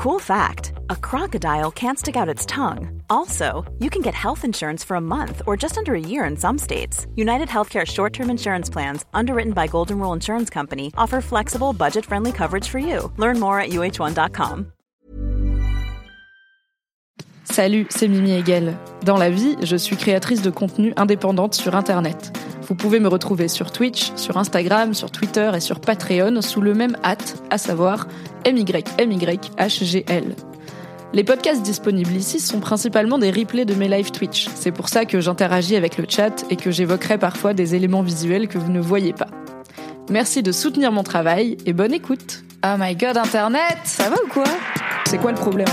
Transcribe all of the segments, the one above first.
Cool fact a crocodile can't stick out its tongue. Also, you can get health insurance for a month or just under a year in some states. United Healthcare short term insurance plans, underwritten by Golden Rule Insurance Company, offer flexible, budget friendly coverage for you. Learn more at uh1.com. Salut, c'est Mimi Hegel. Dans la vie, je suis créatrice de contenu indépendante sur Internet. Vous pouvez me retrouver sur Twitch, sur Instagram, sur Twitter et sur Patreon sous le même hâte, à savoir MYMYHGL. Les podcasts disponibles ici sont principalement des replays de mes live Twitch. C'est pour ça que j'interagis avec le chat et que j'évoquerai parfois des éléments visuels que vous ne voyez pas. Merci de soutenir mon travail et bonne écoute. Oh my god, Internet, ça va ou quoi? C'est quoi le problème?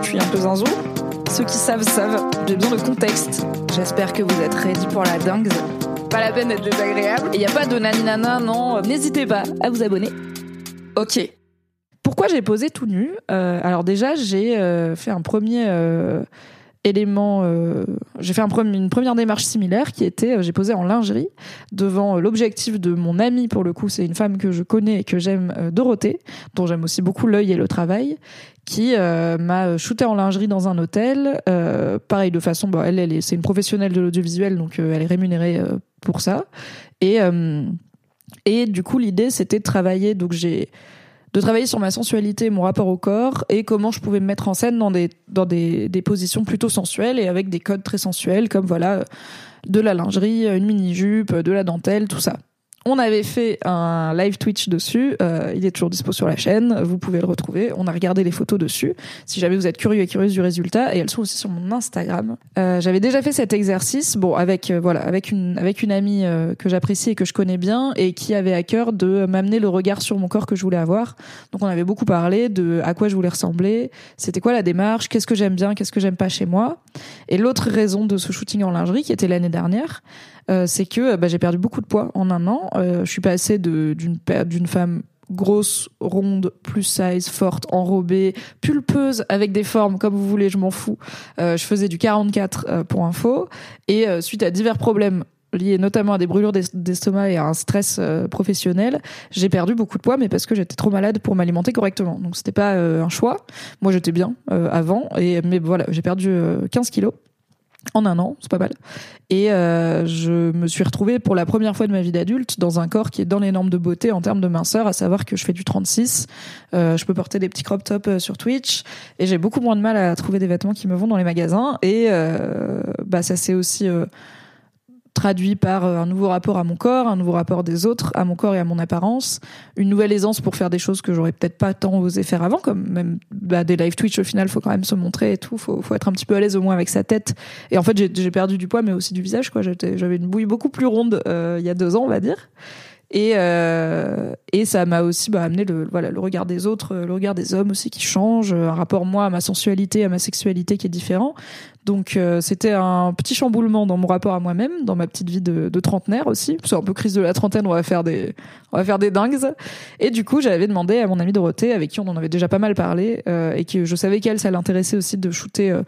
Je suis un peu zinzou Ceux qui savent savent, j'ai besoin de contexte. J'espère que vous êtes ready pour la dingue. Pas la peine d'être désagréable. Il n'y a pas de naninana, non. N'hésitez pas à vous abonner. Ok. Pourquoi j'ai posé tout nu? Euh, Alors déjà, j'ai euh, fait un premier euh, élément. euh, j'ai fait un une première démarche similaire qui était, euh, j'ai posé en lingerie devant euh, l'objectif de mon amie pour le coup, c'est une femme que je connais et que j'aime, euh, Dorothée, dont j'aime aussi beaucoup l'œil et le travail, qui euh, m'a shooté en lingerie dans un hôtel. Euh, pareil de façon, bon, elle, elle est, c'est une professionnelle de l'audiovisuel, donc euh, elle est rémunérée euh, pour ça. Et euh, et du coup, l'idée, c'était de travailler. Donc, j'ai de travailler sur ma sensualité, mon rapport au corps et comment je pouvais me mettre en scène dans des dans des, des positions plutôt sensuelles et avec des codes très sensuels comme voilà de la lingerie, une mini jupe, de la dentelle, tout ça. On avait fait un live Twitch dessus, euh, il est toujours dispo sur la chaîne, vous pouvez le retrouver. On a regardé les photos dessus, si jamais vous êtes curieux et curieuse du résultat, et elles sont aussi sur mon Instagram. Euh, J'avais déjà fait cet exercice, bon avec euh, voilà avec une avec une amie que j'apprécie et que je connais bien et qui avait à cœur de m'amener le regard sur mon corps que je voulais avoir. Donc on avait beaucoup parlé de à quoi je voulais ressembler, c'était quoi la démarche, qu'est-ce que j'aime bien, qu'est-ce que j'aime pas chez moi? Et l'autre raison de ce shooting en lingerie, qui était l'année dernière, euh, c'est que bah, j'ai perdu beaucoup de poids en un an. Euh, je suis passée d'une d'une femme grosse, ronde, plus size, forte, enrobée, pulpeuse, avec des formes comme vous voulez, je m'en fous. Euh, je faisais du 44 euh, pour info. Et euh, suite à divers problèmes liés notamment à des brûlures d'es- d'estomac et à un stress euh, professionnel, j'ai perdu beaucoup de poids, mais parce que j'étais trop malade pour m'alimenter correctement. Donc c'était pas euh, un choix. Moi j'étais bien euh, avant, et mais voilà, j'ai perdu euh, 15 kilos en un an, c'est pas mal. Et euh, je me suis retrouvée pour la première fois de ma vie d'adulte dans un corps qui est dans les normes de beauté en termes de minceur, à savoir que je fais du 36, euh, je peux porter des petits crop tops euh, sur Twitch, et j'ai beaucoup moins de mal à trouver des vêtements qui me vont dans les magasins. Et euh, bah ça s'est aussi euh, traduit par euh, un nouveau rapport à mon corps, un nouveau rapport des autres à mon corps et à mon apparence, une nouvelle aisance pour faire des choses que j'aurais peut-être pas tant osé faire avant, comme même bah, des live Twitch au final, faut quand même se montrer et tout, faut, faut être un petit peu à l'aise au moins avec sa tête. Et en fait, j'ai perdu du poids, mais aussi du visage, quoi. J'avais une bouille beaucoup plus ronde euh, il y a deux ans, on va dire. Et, euh, et ça m'a aussi bah, amené le, voilà, le regard des autres, euh, le regard des hommes aussi qui change, euh, un rapport moi à ma sensualité, à ma sexualité qui est différent. Donc euh, c'était un petit chamboulement dans mon rapport à moi-même, dans ma petite vie de, de trentenaire aussi. C'est un peu crise de la trentaine, on va faire des, on va faire des dingues. Et du coup, j'avais demandé à mon amie Dorothée, avec qui on en avait déjà pas mal parlé, euh, et que je savais qu'elle, ça l'intéressait aussi de shooter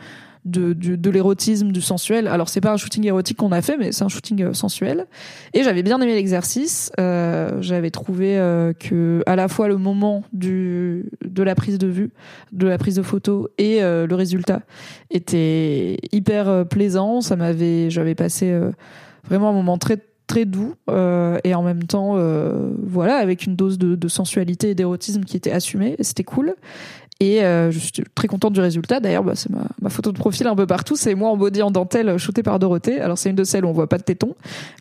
de, de l'érotisme, du sensuel. Alors c'est pas un shooting érotique qu'on a fait, mais c'est un shooting euh, sensuel. Et j'avais bien aimé l'exercice. Euh, j'avais trouvé euh, que à la fois le moment du de la prise de vue, de la prise de photo et euh, le résultat était hyper plaisant. Ça m'avait, j'avais passé vraiment un moment très très doux et en même temps voilà avec une dose de, de sensualité et d'érotisme qui était assumée c'était cool et euh, je suis très contente du résultat. D'ailleurs, bah, c'est ma, ma photo de profil un peu partout. C'est moi en body en dentelle, shootée par Dorothée. Alors c'est une de celles où on voit pas de téton,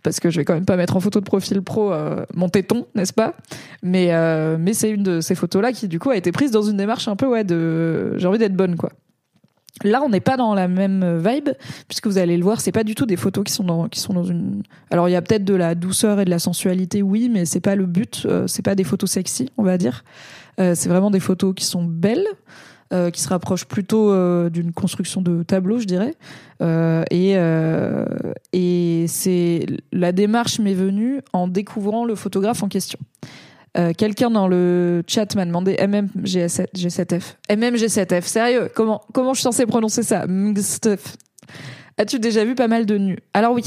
parce que je vais quand même pas mettre en photo de profil pro euh, mon téton, n'est-ce pas? Mais euh, mais c'est une de ces photos-là qui du coup a été prise dans une démarche un peu ouais de j'ai envie d'être bonne quoi. Là, on n'est pas dans la même vibe, puisque vous allez le voir, c'est pas du tout des photos qui sont dans, qui sont dans une. Alors, il y a peut-être de la douceur et de la sensualité, oui, mais c'est pas le but. euh, c'est pas des photos sexy, on va dire. Euh, c'est vraiment des photos qui sont belles, euh, qui se rapprochent plutôt euh, d'une construction de tableau, je dirais. Et et c'est la démarche m'est venue en découvrant le photographe en question. Quelqu'un dans le chat m'a demandé MMG7F. MMG7F, sérieux? Comment comment je suis censée prononcer ça? As-tu déjà vu pas mal de nus? Alors oui,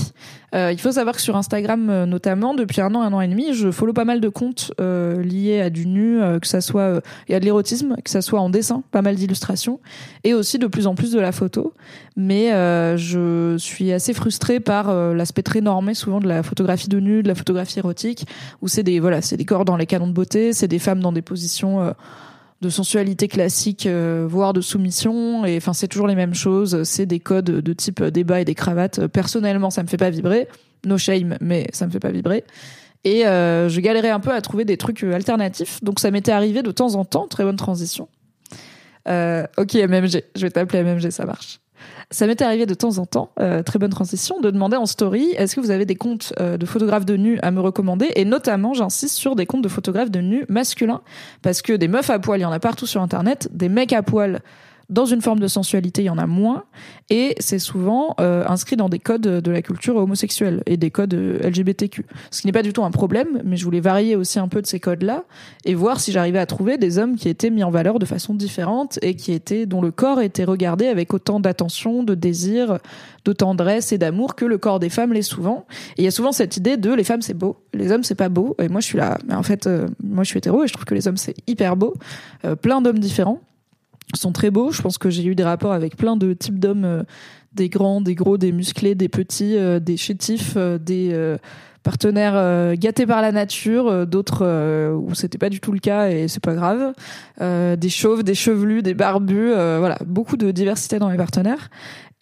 euh, il faut savoir que sur Instagram euh, notamment, depuis un an, un an et demi, je follow pas mal de comptes euh, liés à du nu, que ça soit il y a de l'érotisme, que ça soit en dessin, pas mal d'illustrations, et aussi de plus en plus de la photo. Mais je suis assez frustrée par l'aspect très normé souvent de la photographie de nu, de la photographie érotique, où c'est des voilà, c'est des corps dans les canons de beauté, c'est des femmes dans des positions de sensualité classique, euh, voire de soumission. Et enfin, c'est toujours les mêmes choses. C'est des codes de type euh, débat et des cravates. Personnellement, ça me fait pas vibrer. No shame, mais ça me fait pas vibrer. Et euh, je galérais un peu à trouver des trucs alternatifs. Donc ça m'était arrivé de temps en temps. Très bonne transition. ok, MMG. Je vais t'appeler MMG, ça marche. Ça m'est arrivé de temps en temps, euh, très bonne transition, de demander en story est-ce que vous avez des comptes euh, de photographes de nus à me recommander? Et notamment, j'insiste sur des comptes de photographes de nus masculins, parce que des meufs à poil, il y en a partout sur Internet, des mecs à poil dans une forme de sensualité, il y en a moins, et c'est souvent euh, inscrit dans des codes de la culture homosexuelle et des codes euh, LGBTQ. Ce qui n'est pas du tout un problème, mais je voulais varier aussi un peu de ces codes-là et voir si j'arrivais à trouver des hommes qui étaient mis en valeur de façon différente et qui étaient dont le corps était regardé avec autant d'attention, de désir, de tendresse et d'amour que le corps des femmes l'est souvent. Et il y a souvent cette idée de les femmes c'est beau, les hommes c'est pas beau. Et moi je suis là, mais en fait euh, moi je suis hétéro et je trouve que les hommes c'est hyper beau, plein d'hommes différents sont très beaux. Je pense que j'ai eu des rapports avec plein de types d'hommes, euh, des grands, des gros, des musclés, des petits, euh, des chétifs, euh, des partenaires gâtés par la nature, d'autres où c'était pas du tout le cas et c'est pas grave, des chauves, des chevelus, des barbus, voilà, beaucoup de diversité dans mes partenaires.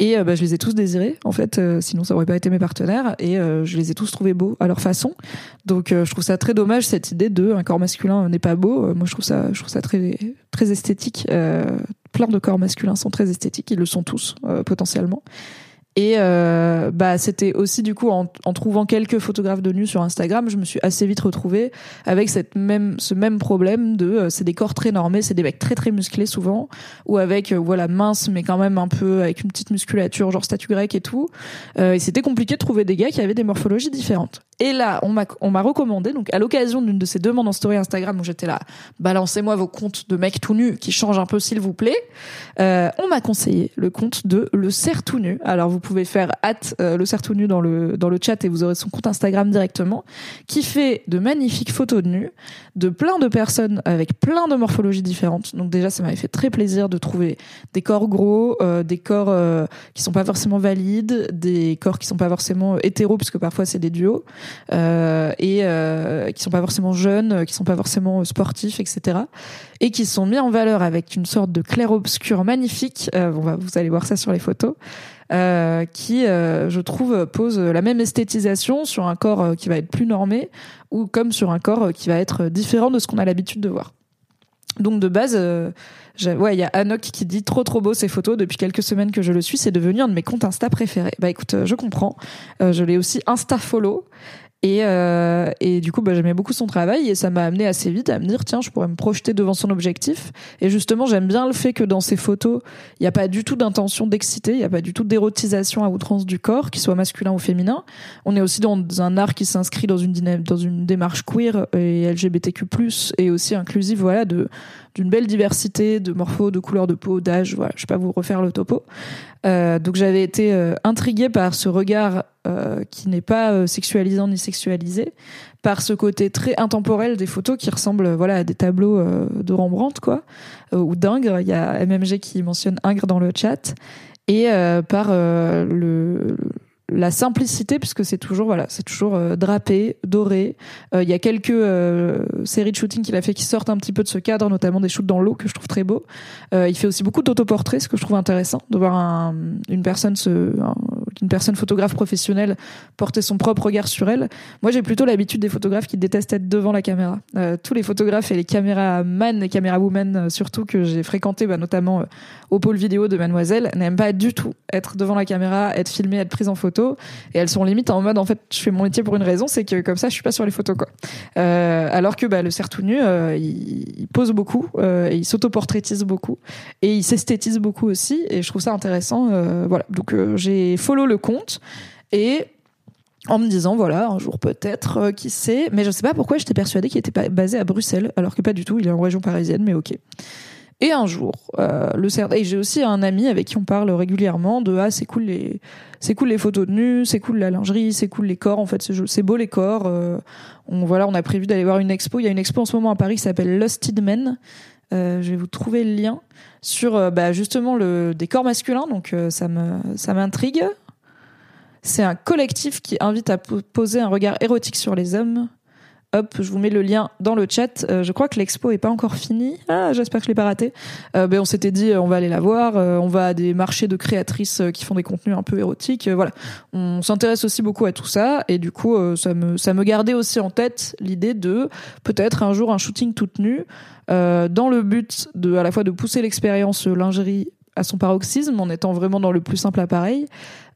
Et bah, je les ai tous désirés, en fait, sinon ça aurait pas été mes partenaires. Et je les ai tous trouvés beaux à leur façon. Donc je trouve ça très dommage cette idée de un corps masculin n'est pas beau. moi je trouve ça, je trouve ça très très esthétique. plein de corps masculins sont très esthétiques, ils le sont tous potentiellement. Et euh, bah c'était aussi du coup en, en, trouvant quelques photographes de nus sur Instagram, je me suis assez vite retrouvée avec cette même ce même problème de euh, c'est des corps très normés, c'est des mecs très très musclés souvent ou avec euh, voilà mince mais quand même un peu avec une petite musculature genre statue grecque et tout. et c'était compliqué de trouver des gars qui avaient des morphologies différentes. Et là, on m'a recommandé donc à l'occasion d'une de ces demandes en story Instagram où j'étais là, balancez-moi vos comptes de mecs tout nus qui changent un peu s'il vous plaît. on m'a conseillé le compte de le cerf tout nu. Alors vous vous pouvez faire hâte euh, le cerf tout nu dans le dans le chat et vous aurez son compte Instagram directement qui fait de magnifiques photos de nu de plein de personnes avec plein de morphologies différentes. Donc déjà ça m'avait fait très plaisir de trouver des corps gros, euh, des corps euh, qui sont pas forcément valides, des corps qui sont pas forcément hétéros puisque parfois c'est des duos et qui sont pas forcément jeunes, qui sont pas forcément sportifs, etc. Et qui sont mis en valeur avec une sorte de clair-obscur magnifique. bon, vous allez voir ça sur les photos. Euh, qui, euh, je trouve, pose la même esthétisation sur un corps euh, qui va être plus normé ou comme sur un corps qui va être différent de ce qu'on a l'habitude de voir. Donc de base, ouais, il y a Anok qui dit trop trop beau ces photos. Depuis quelques semaines que je le suis, c'est devenu un de mes comptes Insta préférés. Bah écoute, je comprends. je l'ai aussi Insta follow et, euh, et du coup, bah, j'aimais beaucoup son travail et ça m'a amené assez vite à me dire tiens, je pourrais me projeter devant son objectif. Et justement, j'aime bien le fait que dans ses photos, il n'y a pas du tout d'intention d'exciter, il n'y a pas du tout d'érotisation à outrance du corps, qu'il soit masculin ou féminin. On est aussi dans un art qui s'inscrit dans une démarche queer et LGBTQ+ et aussi inclusive, voilà, de d'une belle diversité de morphos, de couleurs de peau, d'âge. Voilà, je vais pas vous refaire le topo. Euh, donc j'avais été euh, intriguée par ce regard euh, qui n'est pas euh, sexualisant ni sexualisé, par ce côté très intemporel des photos qui ressemblent voilà à des tableaux euh, de Rembrandt quoi, ou d'Ingres. Il y a MMG qui mentionne Ingres dans le chat. Et par le la simplicité puisque c'est toujours voilà c'est toujours euh, drapé doré. Euh, il y a quelques euh, séries de shooting qu'il a fait qui sortent un petit peu de ce cadre notamment des shoots dans l'eau que je trouve très beau il fait aussi beaucoup d'autoportraits ce que je trouve intéressant de voir un, une personne se une personne photographe professionnelle porter son propre regard sur elle. Moi j'ai plutôt l'habitude des photographes qui détestent être devant la caméra. Tous les photographes et les caméraman et camérawomen surtout que j'ai fréquenté bah, notamment au pôle vidéo de Mademoiselle n'aiment pas du tout être devant la caméra être filmé être prise en photo. Et elles sont limite en mode en fait je fais mon métier pour une raison c'est que comme ça je suis pas sur les photos quoi. Euh, alors que bah, le cerf tout nu euh, il, pose beaucoup euh, il s'autoportraitise beaucoup et il s'esthétise beaucoup aussi et je trouve ça intéressant voilà. Donc j'ai follow le compte et en me disant voilà un jour peut-être qui sait mais je sais pas pourquoi j'étais persuadée qu'il était basé à Bruxelles alors que pas du tout il est en région parisienne mais ok Et un jour, euh, le cerf et j'ai aussi un ami avec qui on parle régulièrement de ah c'est cool les c'est cool les photos de nus, c'est cool la lingerie, c'est cool les corps en fait, c'est beau les corps. Euh, on voilà, on a prévu d'aller voir une expo. Il y a une expo en ce moment à Paris qui s'appelle Lusted Men. Euh, je vais vous trouver le lien sur euh, bah, justement le des corps masculins, donc euh, ça me ça m'intrigue. C'est un collectif qui invite à poser un regard érotique sur les hommes Hop, je vous mets le lien dans le chat. Euh, je crois que l'expo est pas encore finie. Ah, j'espère que je l'ai pas raté. Euh, ben on s'était dit, on va aller la voir. Euh, on va à des marchés de créatrices qui font des contenus un peu érotiques. voilà, on s'intéresse aussi beaucoup à tout ça et du coup, ça me ça me gardait aussi en tête l'idée de peut-être un jour un shooting toute nue dans le but de à la fois de pousser l'expérience lingerie à son paroxysme en étant vraiment dans le plus simple appareil,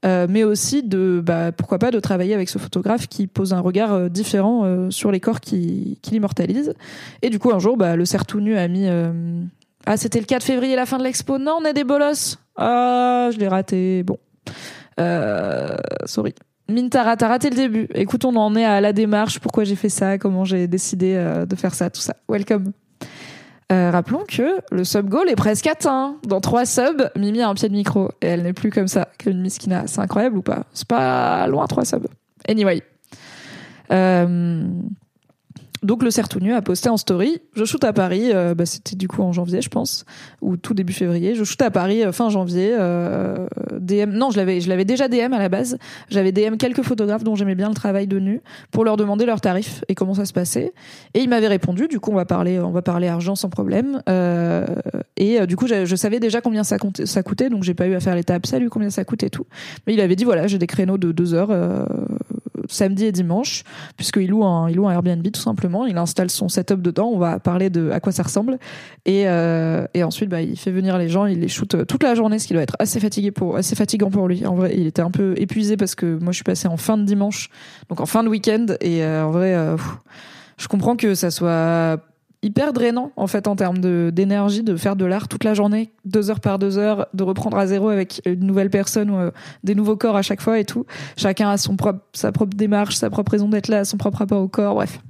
euh, mais aussi de bah, pourquoi pas de travailler avec ce photographe qui pose un regard euh, différent euh, sur les corps qui, qui l'immortalisent. Et du coup un jour bah, le cerf tout nu a mis ah c'était le 4 février la fin de l'expo non on est des bolosses ah je l'ai raté bon sorry Mintara, t'as raté le début. Écoute, on en est à la démarche, pourquoi j'ai fait ça, comment j'ai décidé de faire ça, tout ça. Welcome. Euh, rappelons que le sub goal est presque atteint. Dans trois subs, Mimi a un pied de micro et elle n'est plus comme ça qu'une miskina. C'est incroyable ou pas? C'est pas loin trois subs. Anyway. Euh, donc le nu a posté en story je shoot à Paris euh, bah, c'était du coup en janvier je pense ou tout début février. Je shoot à Paris euh, fin janvier euh, DM non je l'avais je l'avais déjà DM à la base. J'avais DM quelques photographes dont j'aimais bien le travail de nu pour leur demander leurs tarifs et comment ça se passait. Et ils m'avaient répondu du coup on va parler on va parler argent sans problème. Et du coup je, savais déjà combien ça, ça coûtait donc j'ai pas eu à faire l'étape salut combien ça coûte et tout. Mais il avait dit voilà j'ai des créneaux de deux heures samedi et dimanche, puisqu'il loue un, il loue un Airbnb tout simplement. Il installe son setup dedans. On va parler de à quoi ça ressemble. Et, euh, et ensuite, bah, il fait venir les gens. Il les shoot euh, toute la journée, ce qui doit être assez fatigué pour, assez fatigant pour lui. En vrai, il était un peu épuisé parce que moi, je suis passé en fin de dimanche, donc en fin de week-end. Et euh, en vrai, je comprends que ça soit hyper drainant en fait en termes d'énergie de faire de l'art toute la journée deux heures par deux heures de reprendre à zéro avec une nouvelle personne ou euh, des nouveaux corps à chaque fois et tout. Chacun a son propre sa propre démarche sa propre raison d'être là son propre rapport au corps bref.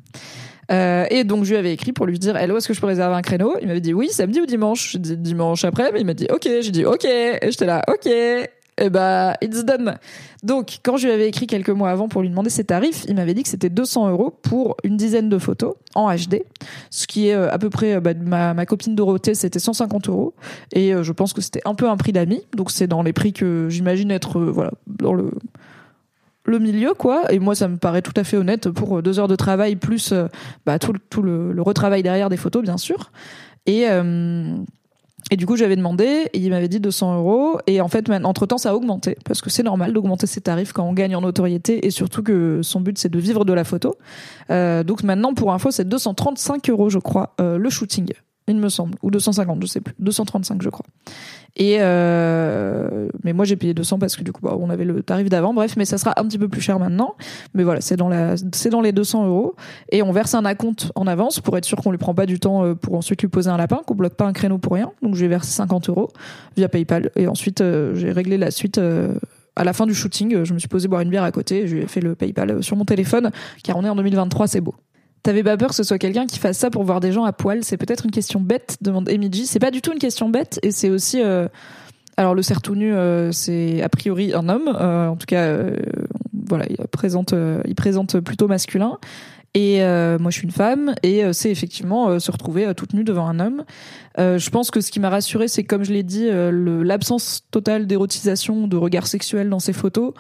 Euh, et donc je lui avais écrit pour lui dire hello est-ce que je peux réserver un créneau? Il m'avait dit oui samedi ou dimanche. Je dit dimanche après mais il m'a dit ok. J'ai dit ok. Et j'étais là ok et bah it's done donc, quand je lui avais écrit quelques mois avant pour lui demander ses tarifs, il m'avait dit que c'était 200 euros pour une dizaine de photos en HD, ce qui est euh, à peu près, euh, bah, ma, ma copine Dorothée, c'était 150 euros, et euh, je pense que c'était un peu un prix d'amis, donc c'est dans les prix que j'imagine être, voilà, dans le milieu quoi. Et moi ça me paraît tout à fait honnête pour deux heures de travail plus bah, tout, tout le, le, retravail derrière des photos bien sûr. Et et du coup, j'avais demandé, et il m'avait dit 200 euros. Et en fait, entre temps, ça a augmenté parce que c'est normal d'augmenter ses tarifs quand on gagne en notoriété et surtout que son but c'est de vivre de la photo. Euh, donc maintenant, pour info, c'est 235 euros, je crois, euh, le shooting il me semble, ou 250, je sais plus, 235 je crois. Et euh, mais moi j'ai payé 200 parce que du coup bah, on avait le tarif d'avant, bref, mais ça sera un petit peu plus cher maintenant. Mais voilà, c'est dans la, c'est dans les 200 euros et on verse un acompte en avance pour être sûr qu'on lui prend pas du temps euh, pour ensuite lui poser un lapin, qu'on bloque pas un créneau pour rien. Donc je vais verser 50 euros via PayPal et ensuite euh, j'ai réglé la suite. à la fin du shooting, je me suis posé boire une bière à côté, et j'ai fait le PayPal sur mon téléphone, car on est en 2023, c'est beau. T'avais pas peur que ce soit quelqu'un qui fasse ça pour voir des gens à poil? C'est peut-être une question bête, demande Emiji. C'est pas du tout une question bête, et c'est aussi. Euh... Alors le cerf tout nu, euh, c'est a priori un homme. Euh, en tout cas, voilà, il présente, il présente plutôt masculin. Et euh, moi, je suis une femme, et euh, c'est effectivement euh, se retrouver toute nue devant un homme. je pense que ce qui m'a rassurée, c'est comme je l'ai dit, l'absence totale d'érotisation, de regard sexuel dans ces photos.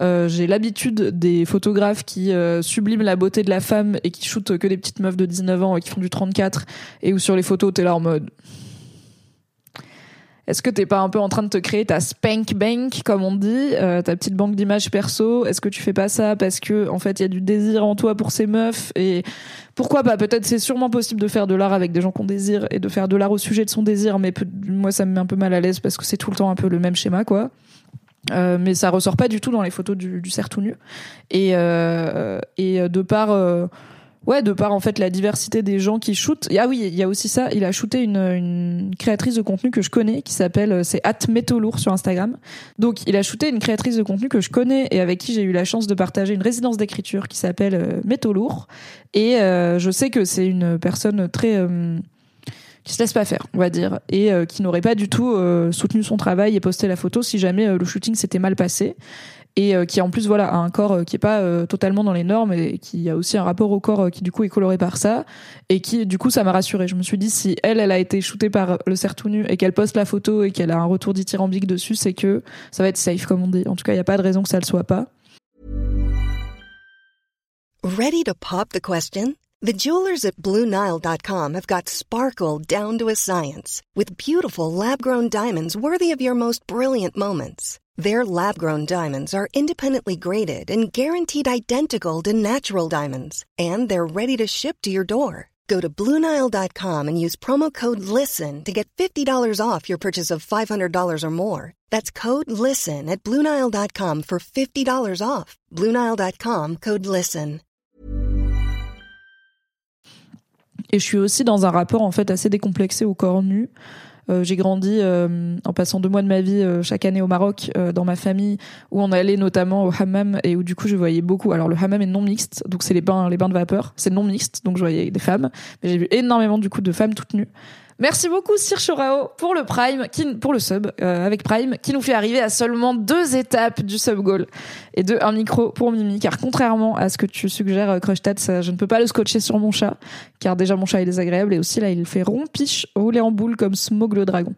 J'ai l'habitude des photographes qui subliment la beauté de la femme et qui shootent que des petites meufs de 19 ans et qui font du 34, et où sur les photos, t'es là en mode est-ce que t'es pas un peu en train de te créer ta spank bank, comme on dit, euh, ta petite banque d'images perso? Est-ce que tu fais pas ça parce que en fait il y a du désir en toi pour ces meufs? Et pourquoi pas? Peut-être c'est sûrement possible de faire de l'art avec des gens qu'on désire et de faire de l'art au sujet de son désir, mais moi ça me met un peu mal à l'aise parce que c'est tout le temps un peu le même schéma, quoi. Euh, mais ça ressort pas du tout dans les photos du, du cerf tout nu. Et euh, et de par Ouais, de par en fait la diversité des gens qui shootent. Ah oui, il y a aussi ça. Il a shooté une, une créatrice de contenu que je connais, qui s'appelle euh, c'est @metolour sur Instagram. Donc il a shooté une créatrice de contenu que je connais et avec qui j'ai eu la chance de partager une résidence d'écriture qui s'appelle euh, Métolour. Et euh, je sais que c'est une personne très qui se laisse pas faire, on va dire, et qui n'aurait pas du tout soutenu son travail et posté la photo si jamais le shooting s'était mal passé et qui en plus voilà a un corps qui est pas totalement dans les normes et qui a aussi un rapport au corps qui du coup est coloré par ça et qui du coup ça m'a rassurée. Je me suis dit si elle elle a été shootée par le cerf tout nu et qu'elle poste la photo et qu'elle a un retour dithyrambique dessus c'est que ça va être safe comme on dit. En tout cas il y a pas de raison que ça le soit pas. Ready to pop the question? The jewelers at BlueNile.com have got sparkle down to a science with beautiful lab-grown diamonds worthy of your most brilliant moments Their lab grown diamonds are independently graded and guaranteed identical to natural diamonds, and they're ready to ship to your door. Go to Bluenile.com and use promo code LISTEN to get $50 off your purchase of $500 or more. That's code LISTEN at Bluenile.com for $50 off. Bluenile.com code LISTEN. Et je suis aussi dans un rapport en fait assez décomplexé au corps nu. Euh, j'ai grandi euh, en passant deux mois de ma vie euh, chaque année au Maroc dans ma famille où on allait notamment au hammam et où du coup je voyais beaucoup. Alors le hammam est non mixte, donc c'est les bains les bains de vapeur, c'est non mixte, donc je voyais des femmes, mais j'ai vu énormément du coup de femmes toutes nues. Merci beaucoup Sir Chorao pour le Prime, pour le sub euh, avec Prime, qui nous fait arriver à seulement deux étapes du sub goal et de un micro pour Mimi, car contrairement à ce que tu suggères euh, Crushtat, je ne peux pas le scotcher sur mon chat, car déjà mon chat est désagréable et aussi là il fait rompiche rouler en boule comme Smog le dragon.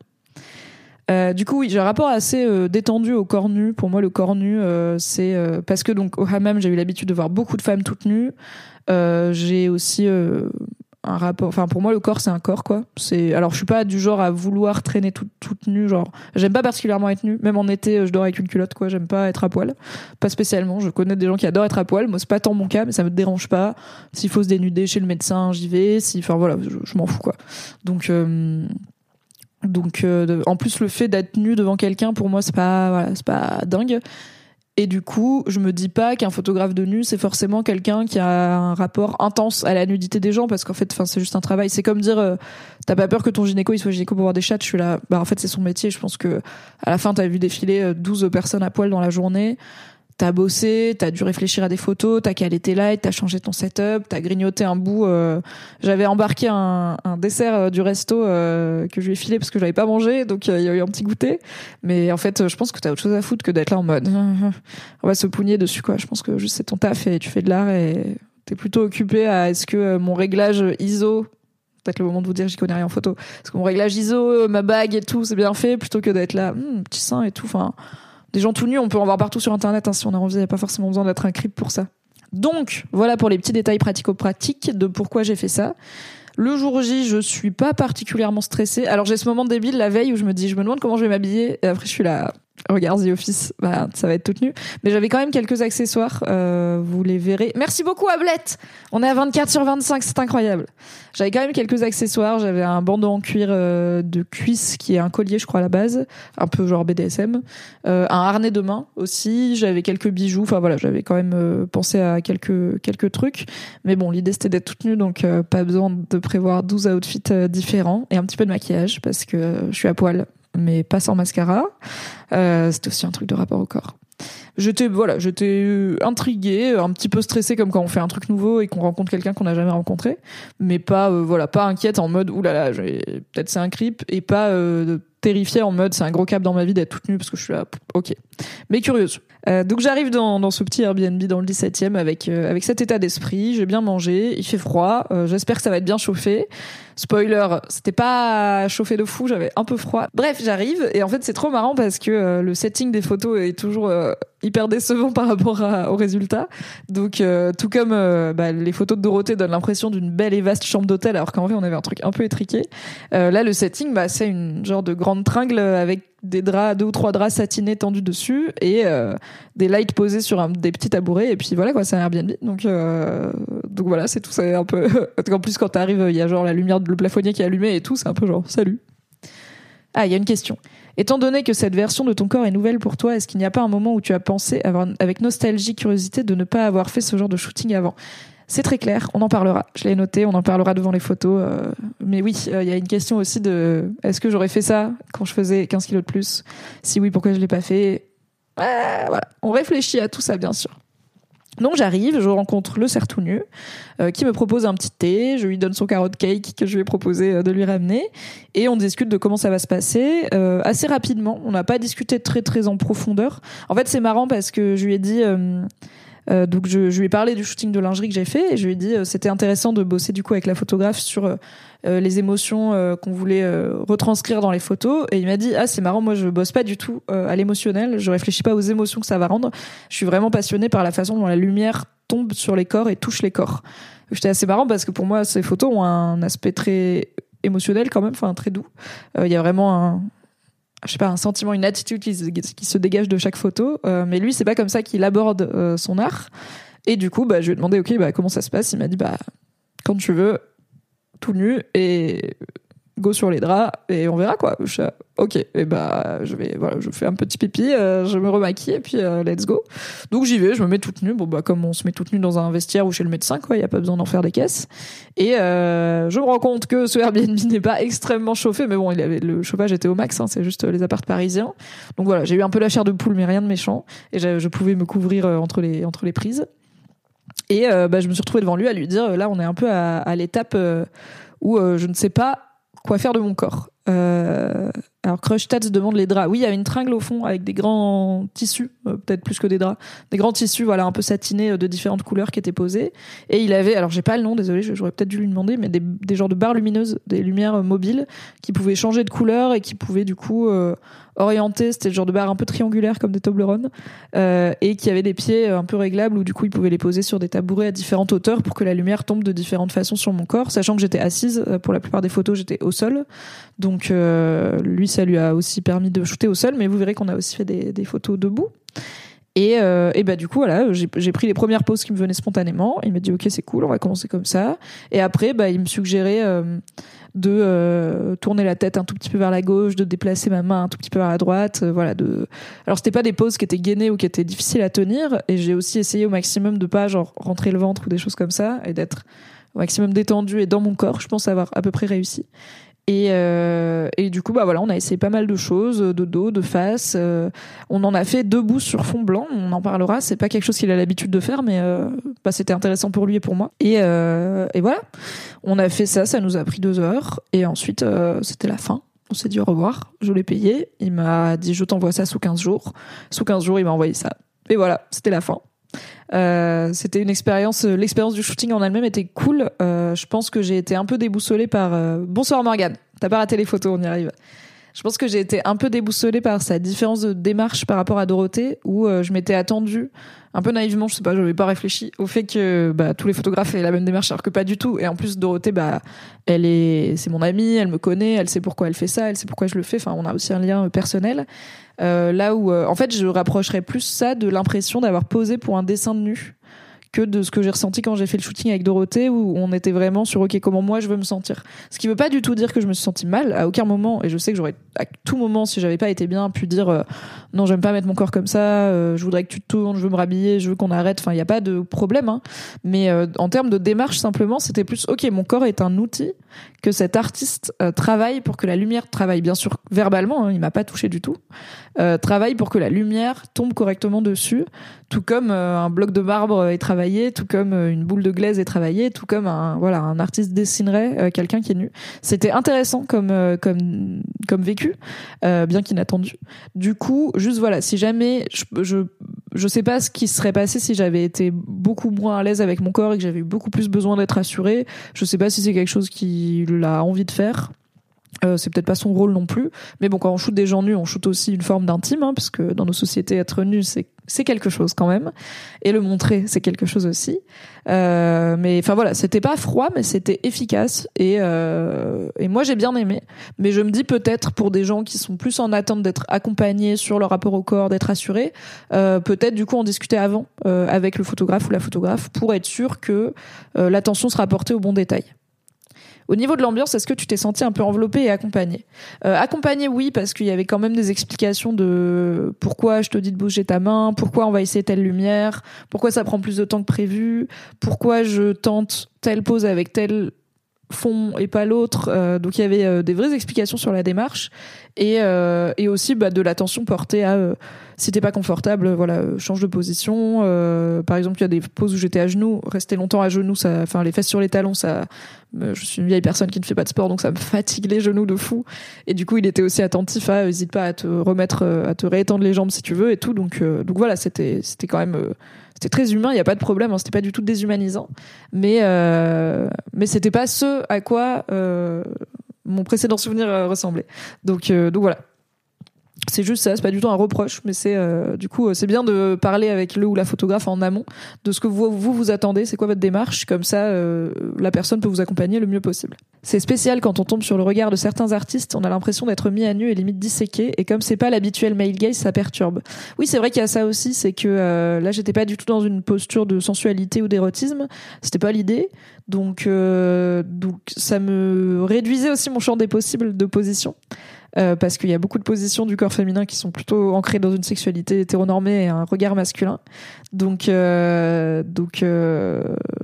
Euh, du coup, oui, j'ai un rapport assez euh, détendu au corps nu. Pour moi, le corps nu, euh, c'est parce que donc au hammam, j'ai eu l'habitude de voir beaucoup de femmes toutes nues. j'ai aussi un rapport enfin pour moi le corps c'est un corps quoi. C'est alors je suis pas du genre à vouloir traîner toute toute nue genre j'aime pas particulièrement être nue. Même en été je dors avec une culotte quoi. J'aime pas être à poil. Pas spécialement. Je connais des gens qui adorent être à poil. Moi c'est pas tant mon cas mais ça me dérange pas. S'il faut se dénuder chez le médecin j'y vais. Si enfin voilà je, m'en fous quoi. Donc euh, donc euh, en plus le fait d'être nu devant quelqu'un pour moi c'est pas voilà, c'est pas dingue et du coup, je me dis pas qu'un photographe de nu, c'est forcément quelqu'un qui a un rapport intense à la nudité des gens, parce qu'en fait, c'est juste un travail. C'est comme dire, euh, t'as pas peur que ton gynéco il soit gynéco pour voir des chats. Je suis là, bah en fait, c'est son métier. Je pense que à la fin, t'as vu défiler 12 euh, personnes à poil dans la journée t'as bossé, t'as dû réfléchir à des photos, t'as calé tes lights, t'as changé ton setup, t'as grignoté un bout. Euh, j'avais embarqué un, dessert euh, du resto euh, que je lui ai filé parce que j'avais pas mangé, donc il y a eu un petit goûter. Mais en fait, je pense que t'as autre chose à foutre que d'être là en mode on va se pougner dessus quoi. Je pense que juste c'est ton taf et tu fais de l'art et t'es plutôt occupé à est-ce que mon réglage ISO peut-être le moment de vous dire j'y connais rien en photo. Est-ce que mon réglage ISO, ma bague et tout, c'est bien fait plutôt que d'être là, hmm, petit sein et tout. Enfin, des gens tout nus, on peut en voir partout sur Internet hein, si on a envie. Il n'y a pas forcément besoin d'être un crip pour ça. Donc, voilà pour les petits détails pratico-pratiques de pourquoi j'ai fait ça. Le jour J, je suis pas particulièrement stressée. Alors j'ai ce moment débile la veille où je me dis, je me demande comment je vais m'habiller. Et après je suis là, Regarde The Office, bah, ça va être toute nue. Mais j'avais quand même quelques accessoires, euh, vous les verrez. Merci beaucoup Ablette On est à 24 sur 25, c'est incroyable. J'avais quand même quelques accessoires, j'avais un bandeau en cuir euh, de cuisse qui est un collier je crois à la base, un peu genre BDSM, euh, un harnais de main aussi, j'avais quelques bijoux, enfin voilà, j'avais quand même euh, pensé à quelques quelques trucs. Mais bon, l'idée c'était d'être toute nue donc euh, pas besoin de prévoir 12 outfits différents et un petit peu de maquillage parce que je suis à poil mais pas sans mascara. Euh, c'était aussi un truc de rapport au corps. J'étais voilà, j'étais intriguée, un petit peu stressée comme quand on fait un truc nouveau et qu'on rencontre quelqu'un qu'on n'a jamais rencontré, mais pas euh, voilà, pas inquiète en mode oulala, peut-être c'est un creep et pas euh, terrifiée en mode c'est un gros cap dans ma vie d'être toute nue parce que je suis là, ok. Mais curieuse. Euh, donc j'arrive dans, dans ce petit Airbnb dans le 17e avec euh, avec cet état d'esprit. J'ai bien mangé, il fait froid. Euh, j'espère que ça va être bien chauffé. Spoiler, c'était pas chauffé de fou, j'avais un peu froid. Bref, j'arrive et en fait c'est trop marrant parce que le setting des photos est toujours hyper décevant par rapport au résultat. Donc tout comme bah, les photos de Dorothée donnent l'impression d'une belle et vaste chambre d'hôtel alors qu'en vrai on avait un truc un peu étriqué. là le setting bah c'est une genre de grande tringle avec des draps, deux ou trois draps satinés tendus dessus et euh, des lights posés sur des petits tabourets et puis voilà quoi, c'est un Airbnb. Donc euh, donc voilà, c'est tout ça un peu. en plus quand t'arrives, il y a genre la lumière, le plafonnier qui est allumé et tout, c'est un peu genre salut. Ah, il y a une question. Étant donné que cette version de ton corps est nouvelle pour toi, est-ce qu'il n'y a pas un moment où tu as pensé avec nostalgie, curiosité, de ne pas avoir fait ce genre de shooting avant? C'est très clair, on en parlera. Je l'ai noté, on en parlera devant les photos. Euh, mais oui, euh, il y a une question aussi de est-ce que j'aurais fait ça quand je faisais 15 kilos de plus? Si oui, pourquoi je l'ai pas fait? Voilà, on réfléchit à tout ça, bien sûr. Donc j'arrive, je rencontre le cerf euh, qui me propose un petit thé, je lui donne son carotte cake que je lui ai proposé euh, de lui ramener, et on discute de comment ça va se passer euh, assez rapidement. On n'a pas discuté très très en profondeur. En fait c'est marrant parce que je lui ai dit, donc je, lui ai parlé du shooting de lingerie que j'ai fait, et je lui ai dit c'était intéressant de bosser du coup avec la photographe sur euh, les émotions euh, qu'on voulait euh, retranscrire dans les photos. Et il m'a dit ah c'est marrant, moi je bosse pas du tout à l'émotionnel, je réfléchis pas aux émotions que ça va rendre. Je suis vraiment passionnée par la façon dont la lumière tombe sur les corps et touche les corps. J'étais assez marrant parce que pour moi ces photos ont un aspect très émotionnel quand même, enfin très doux. Il y a vraiment un, je sais pas, un sentiment, une attitude qui se, dégage de chaque photo. mais lui, c'est pas comme ça qu'il aborde son art. Et du coup, bah, je lui ai demandé, ok, bah, comment ça se passe? Il m'a dit, bah, quand tu veux, tout nu et go sur les draps et on verra quoi. ok, et bah je vais voilà, je fais un petit pipi, euh, je me remaquille et puis euh, let's go. Donc j'y vais, je me mets toute nue. Bon bah comme on se met toute nue dans un vestiaire ou chez le médecin quoi, il y a pas besoin d'en faire des caisses. Et euh, je me rends compte que ce Airbnb n'est pas extrêmement chauffé, mais bon, le chauffage était au max, hein, c'est juste les apparts parisiens. Donc voilà, j'ai eu un peu la chair de poule mais rien de méchant et je pouvais me couvrir entre les entre les prises. Et bah, je me suis retrouvée devant lui à lui dire là on est un peu à, l'étape où euh, je ne sais pas quoi faire de mon corps. Euh, alors Crush Tats demande les draps. Oui, il y a une tringle au fond avec des grands tissus, euh, peut-être plus que des draps, des grands tissus, voilà, un peu satinés de différentes couleurs qui étaient posés. Et il avait, alors j'ai pas le nom, désolé, j'aurais peut-être dû lui demander, mais des, des genres de barres lumineuses, des lumières mobiles qui pouvaient changer de couleur et qui pouvaient du coup orienté, c'était le genre de barre un peu triangulaire comme des Toblerone, euh, et qui avait des pieds euh, un peu réglables où du coup il pouvait les poser sur des tabourets à différentes hauteurs pour que la lumière tombe de différentes façons sur mon corps, sachant que j'étais assise. Euh, pour la plupart des photos, j'étais au sol, donc euh, lui ça lui a aussi permis de shooter au sol, mais vous verrez qu'on a aussi fait des, photos debout. Et, euh, et bah du coup voilà, j'ai pris les premières poses qui me venaient spontanément. Il m'a dit ok c'est cool, on va commencer comme ça. Et après bah il me suggérait euh, de tourner la tête un tout petit peu vers la gauche, de déplacer ma main un tout petit peu vers la droite, voilà. De alors c'était pas des poses qui étaient gainées ou qui étaient difficiles à tenir. Et j'ai aussi essayé au maximum de pas genre rentrer le ventre ou des choses comme ça et d'être au maximum détendu et dans mon corps. Je pense avoir à peu près réussi. Et, euh, et, du coup, bah voilà, on a essayé pas mal de choses, de dos, de face. Euh, on en a fait debout sur fond blanc. On en parlera. C'est pas quelque chose qu'il a l'habitude de faire, mais euh, bah, c'était intéressant pour lui et pour moi. Et, euh, et, voilà, on a fait ça. Ça nous a pris deux heures. Et ensuite, euh, c'était la fin. On s'est dit au revoir. Je l'ai payé. Il m'a dit je t'envoie ça sous 15 jours. Sous 15 jours, il m'a envoyé ça. Et voilà, c'était la fin. Euh, c'était une expérience, euh, l'expérience du shooting en elle-même était cool. Euh, je pense que j'ai été un peu déboussolée par. Bonsoir Morgane, t'as pas raté les photos, on y arrive. Je pense que j'ai été un peu déboussolée par sa différence de démarche par rapport à Dorothée, où je m'étais attendue un peu naïvement, je sais pas, je n'avais pas réfléchi au fait que bah, tous les photographes aient la même démarche, alors que pas du tout. Et en plus, Dorothée, bah, elle est, c'est mon amie, elle me connaît, elle sait pourquoi elle fait ça, elle sait pourquoi je le fais. Enfin, on a aussi un lien personnel. Euh, là où, euh, en fait, je rapprocherais plus ça de l'impression d'avoir posé pour un dessin de nu que de ce que j'ai ressenti quand j'ai fait le shooting avec Dorothée où on était vraiment sur ok comment moi je veux me sentir. Ce qui veut pas du tout dire que je me suis sentie mal à aucun moment et je sais que j'aurais à tout moment si j'avais pas été bien pu dire euh, non j'aime pas mettre mon corps comme ça euh, je voudrais que tu te tournes je veux me rhabiller je veux qu'on arrête enfin il y a pas de problème hein. mais euh, en termes de démarche simplement c'était plus ok mon corps est un outil que cet artiste travaille pour que la lumière travaille bien sûr verbalement hein, il m'a pas touché du tout travaille pour que la lumière tombe correctement dessus tout comme un bloc de marbre est travaillé tout comme euh, une boule de glaise est travaillée, tout comme un voilà un artiste dessinerait euh, quelqu'un qui est nu. C'était intéressant comme euh, comme comme vécu, bien qu'inattendu. Du coup, juste voilà, si jamais je, je je sais pas ce qui serait passé si j'avais été beaucoup moins à l'aise avec mon corps et que j'avais eu beaucoup plus besoin d'être assurée. Je sais pas si c'est quelque chose qu'il a envie de faire. Euh, c'est peut-être pas son rôle non plus, mais bon, quand on shoot des gens nus, on shoot aussi une forme d'intime, hein, parce que dans nos sociétés, être nu, c'est c'est quelque chose quand même, et le montrer, c'est quelque chose aussi. Euh, mais enfin voilà, c'était pas froid, mais c'était efficace, et euh, et moi j'ai bien aimé. Mais je me dis peut-être pour des gens qui sont plus en attente d'être accompagnés sur leur rapport au corps, d'être assurés, euh, peut-être du coup en discuter avant euh, avec le photographe ou la photographe pour être sûr que euh, l'attention sera portée au bon détail. Au niveau de l'ambiance, est-ce que tu t'es senti un peu enveloppé et accompagné euh, Accompagné, oui, parce qu'il y avait quand même des explications de pourquoi je te dis de bouger ta main, pourquoi on va essayer telle lumière, pourquoi ça prend plus de temps que prévu, pourquoi je tente telle pose avec telle fond et pas l'autre. Euh, donc il y avait euh, des vraies explications sur la démarche et, euh, et aussi bah, de l'attention portée à euh, si t'es pas confortable, voilà, euh, change de position. par exemple, il y a des poses où j'étais à genoux, rester longtemps à genoux, ça, enfin les fesses sur les talons, ça. Je suis une vieille personne qui ne fait pas de sport, donc ça me fatigue les genoux de fou. Et du coup, il était aussi attentif à, hésite pas à te remettre, à te réétendre les jambes si tu veux et tout. Donc, donc voilà, c'était, c'était quand même c'était très humain, il n'y a pas de problème, hein, c'était pas du tout déshumanisant, mais euh, mais c'était pas ce à quoi euh, mon précédent souvenir euh, ressemblait. Donc euh, donc voilà, c'est juste ça, c'est pas du tout un reproche, mais c'est euh, du coup c'est bien de parler avec le ou la photographe en amont de ce que vous vous, vous attendez, c'est quoi votre démarche, comme ça euh, la personne peut vous accompagner le mieux possible. C'est spécial quand on tombe sur le regard de certains artistes, on a l'impression d'être mis à nu et limite disséqué, et comme c'est pas l'habituel male gaze, ça perturbe. Oui, c'est vrai qu'il y a ça aussi, c'est que euh, là j'étais pas du tout dans une posture de sensualité ou d'érotisme, c'était pas l'idée, donc donc ça me réduisait aussi mon champ des possibles de position. Euh, parce qu'il y a beaucoup de positions du corps féminin qui sont plutôt ancrées dans une sexualité hétéronormée et un regard masculin. Donc, euh, donc, euh,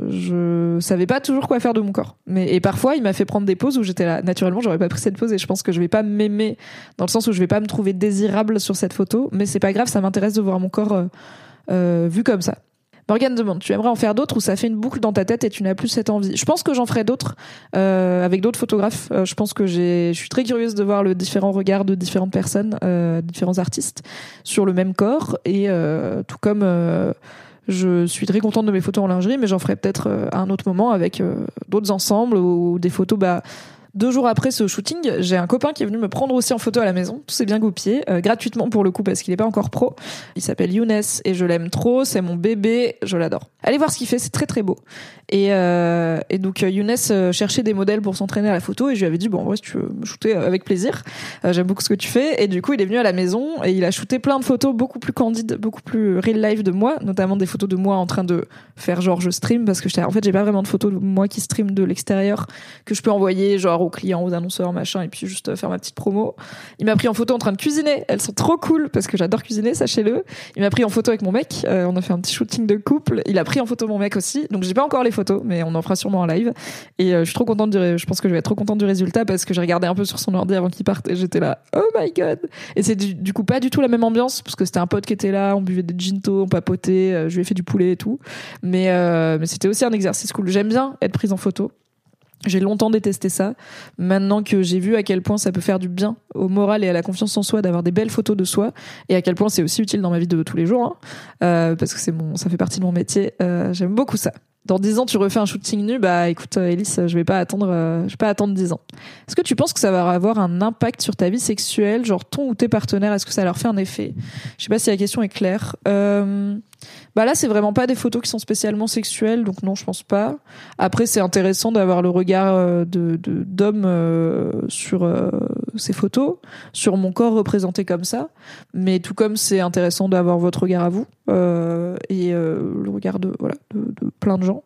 je savais pas toujours quoi faire de mon corps. Mais et parfois, il m'a fait prendre des poses où j'étais là. Naturellement, j'aurais pas pris cette pose et je pense que je vais pas m'aimer dans le sens où je vais pas me trouver désirable sur cette photo. Mais c'est pas grave, ça m'intéresse de voir mon corps euh, vu comme ça. Morgane demande, tu aimerais en faire d'autres ou ça fait une boucle dans ta tête et tu n'as plus cette envie? Je pense que j'en ferai d'autres euh, avec d'autres photographes. Euh, je pense que je suis très curieuse de voir le différent regard de différentes personnes, euh, différents artistes sur le même corps et tout comme je suis très contente de mes photos en lingerie, mais j'en ferai peut-être à un autre moment avec d'autres ensembles ou des photos bah deux jours après ce shooting, j'ai un copain qui est venu me prendre aussi en photo à la maison. Tout s'est bien goupillé, euh, gratuitement pour le coup parce qu'il n'est pas encore pro. Il s'appelle Younes et je l'aime trop. C'est mon bébé, je l'adore. Allez voir ce qu'il fait, c'est très très beau. Et, euh, donc euh, Younes cherchait des modèles pour s'entraîner à la photo et je lui avais dit bon en vrai si tu veux me shooter avec plaisir, j'aime beaucoup ce que tu fais. Et du coup il est venu à la maison et il a shooté plein de photos beaucoup plus candides, beaucoup plus real life de moi, notamment des photos de moi en train de faire genre je stream parce que en fait j'ai pas vraiment de photos de moi qui stream de l'extérieur que je peux envoyer genre aux clients, aux annonceurs, machin, et puis juste faire ma petite promo. Il m'a pris en photo en train de cuisiner. Elles sont trop cool parce que j'adore cuisiner, sachez-le. Il m'a pris en photo avec mon mec. Euh, on a fait un petit shooting de couple. Il a pris en photo mon mec aussi. Donc j'ai pas encore les photos, mais on en fera sûrement en live. Et euh, je suis trop contente du, je pense que je vais être trop contente du résultat parce que j'ai regardé un peu sur son ordi avant qu'il parte et j'étais là, oh my god. Et c'est du, coup pas du tout la même ambiance parce que c'était un pote qui était là, on buvait des ginto, on papotait, euh, je lui ai fait du poulet et tout. Mais, mais c'était aussi un exercice cool. J'aime bien être prise en photo. J'ai longtemps détesté ça. Maintenant que j'ai vu à quel point ça peut faire du bien au moral et à la confiance en soi d'avoir des belles photos de soi, et à quel point c'est aussi utile dans ma vie de tous les jours, hein, euh, parce que c'est mon, ça fait partie de mon métier. Euh, J'aime beaucoup ça. Dans dix ans, tu refais un shooting nu, bah écoute, euh, Elise, je vais pas attendre, euh, je vais pas attendre dix ans. Est-ce que tu penses que ça va avoir un impact sur ta vie sexuelle, genre ton ou tes partenaires? Est-ce que ça leur fait un effet? Je sais pas si la question est claire. Euh... Bah là, c'est vraiment pas des photos qui sont spécialement sexuelles, donc non, je pense pas. Après, c'est intéressant d'avoir le regard euh, de d'homme euh, sur ces photos, sur mon corps représenté comme ça. Mais tout comme c'est intéressant d'avoir votre regard à vous et le regard de voilà de, plein de gens.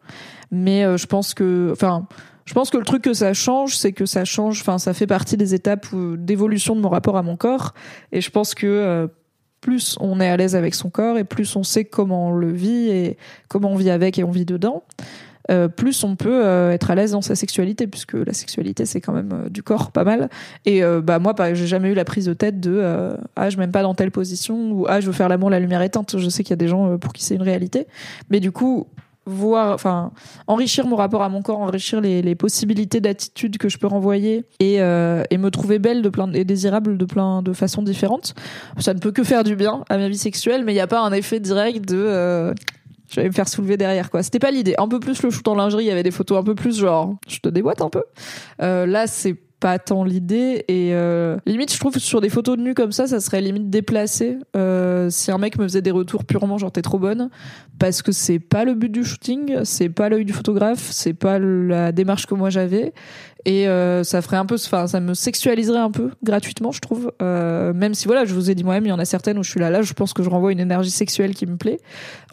Mais je pense que, enfin. Je pense que le truc que ça change, c'est que ça change, enfin, ça fait partie des étapes d'évolution de mon rapport à mon corps. Et je pense que plus on est à l'aise avec son corps et plus on sait comment on le vit et comment on vit avec et on vit dedans, euh, plus on peut euh, être à l'aise dans sa sexualité puisque la sexualité c'est quand même euh, du corps pas mal et bah moi j'ai jamais eu la prise de tête de ah je m'aime pas dans telle position ou ah je veux faire l'amour la lumière éteinte je sais qu'il y a des gens pour qui c'est une réalité mais du coup voir, enfin, enrichir mon rapport à mon corps, enrichir les, les possibilités d'attitude que je peux renvoyer et, euh, et me trouver belle de plein et désirable de plein de façons différentes. Ça ne peut que faire du bien à ma vie sexuelle, mais il n'y a pas un effet direct de euh, je vais me faire soulever derrière quoi. C'était pas l'idée. Un peu plus le shoot en lingerie, il y avait des photos un peu plus genre je te déboîte un peu. Euh, là c'est pas tant l'idée et euh, limite je trouve sur des photos de nu comme ça ça serait limite déplacé euh, si un mec me faisait des retours purement genre t'es trop bonne parce que c'est pas le but du shooting c'est pas l'œil du photographe c'est pas la démarche que moi j'avais et euh, ça ferait un peu enfin ça me sexualiserait un peu gratuitement je trouve. Euh, même si voilà je vous ai dit moi-même il y en a certaines où je suis là là je pense que je renvoie une énergie sexuelle qui me plaît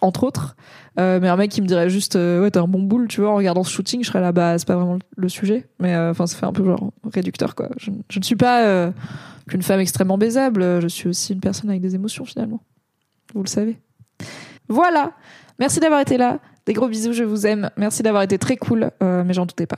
entre autres. Euh, mais un mec qui me dirait juste euh, ouais t'es un bon boule tu vois en regardant ce shooting je serais là bah c'est pas vraiment le sujet. Mais euh, enfin ça fait un peu genre réducteur quoi. Je, je ne suis pas qu'une femme extrêmement baisable je suis aussi une personne avec des émotions finalement. Vous le savez. Voilà. Merci d'avoir été là. Des gros bisous je vous aime. Merci d'avoir été très cool mais j'en doutais pas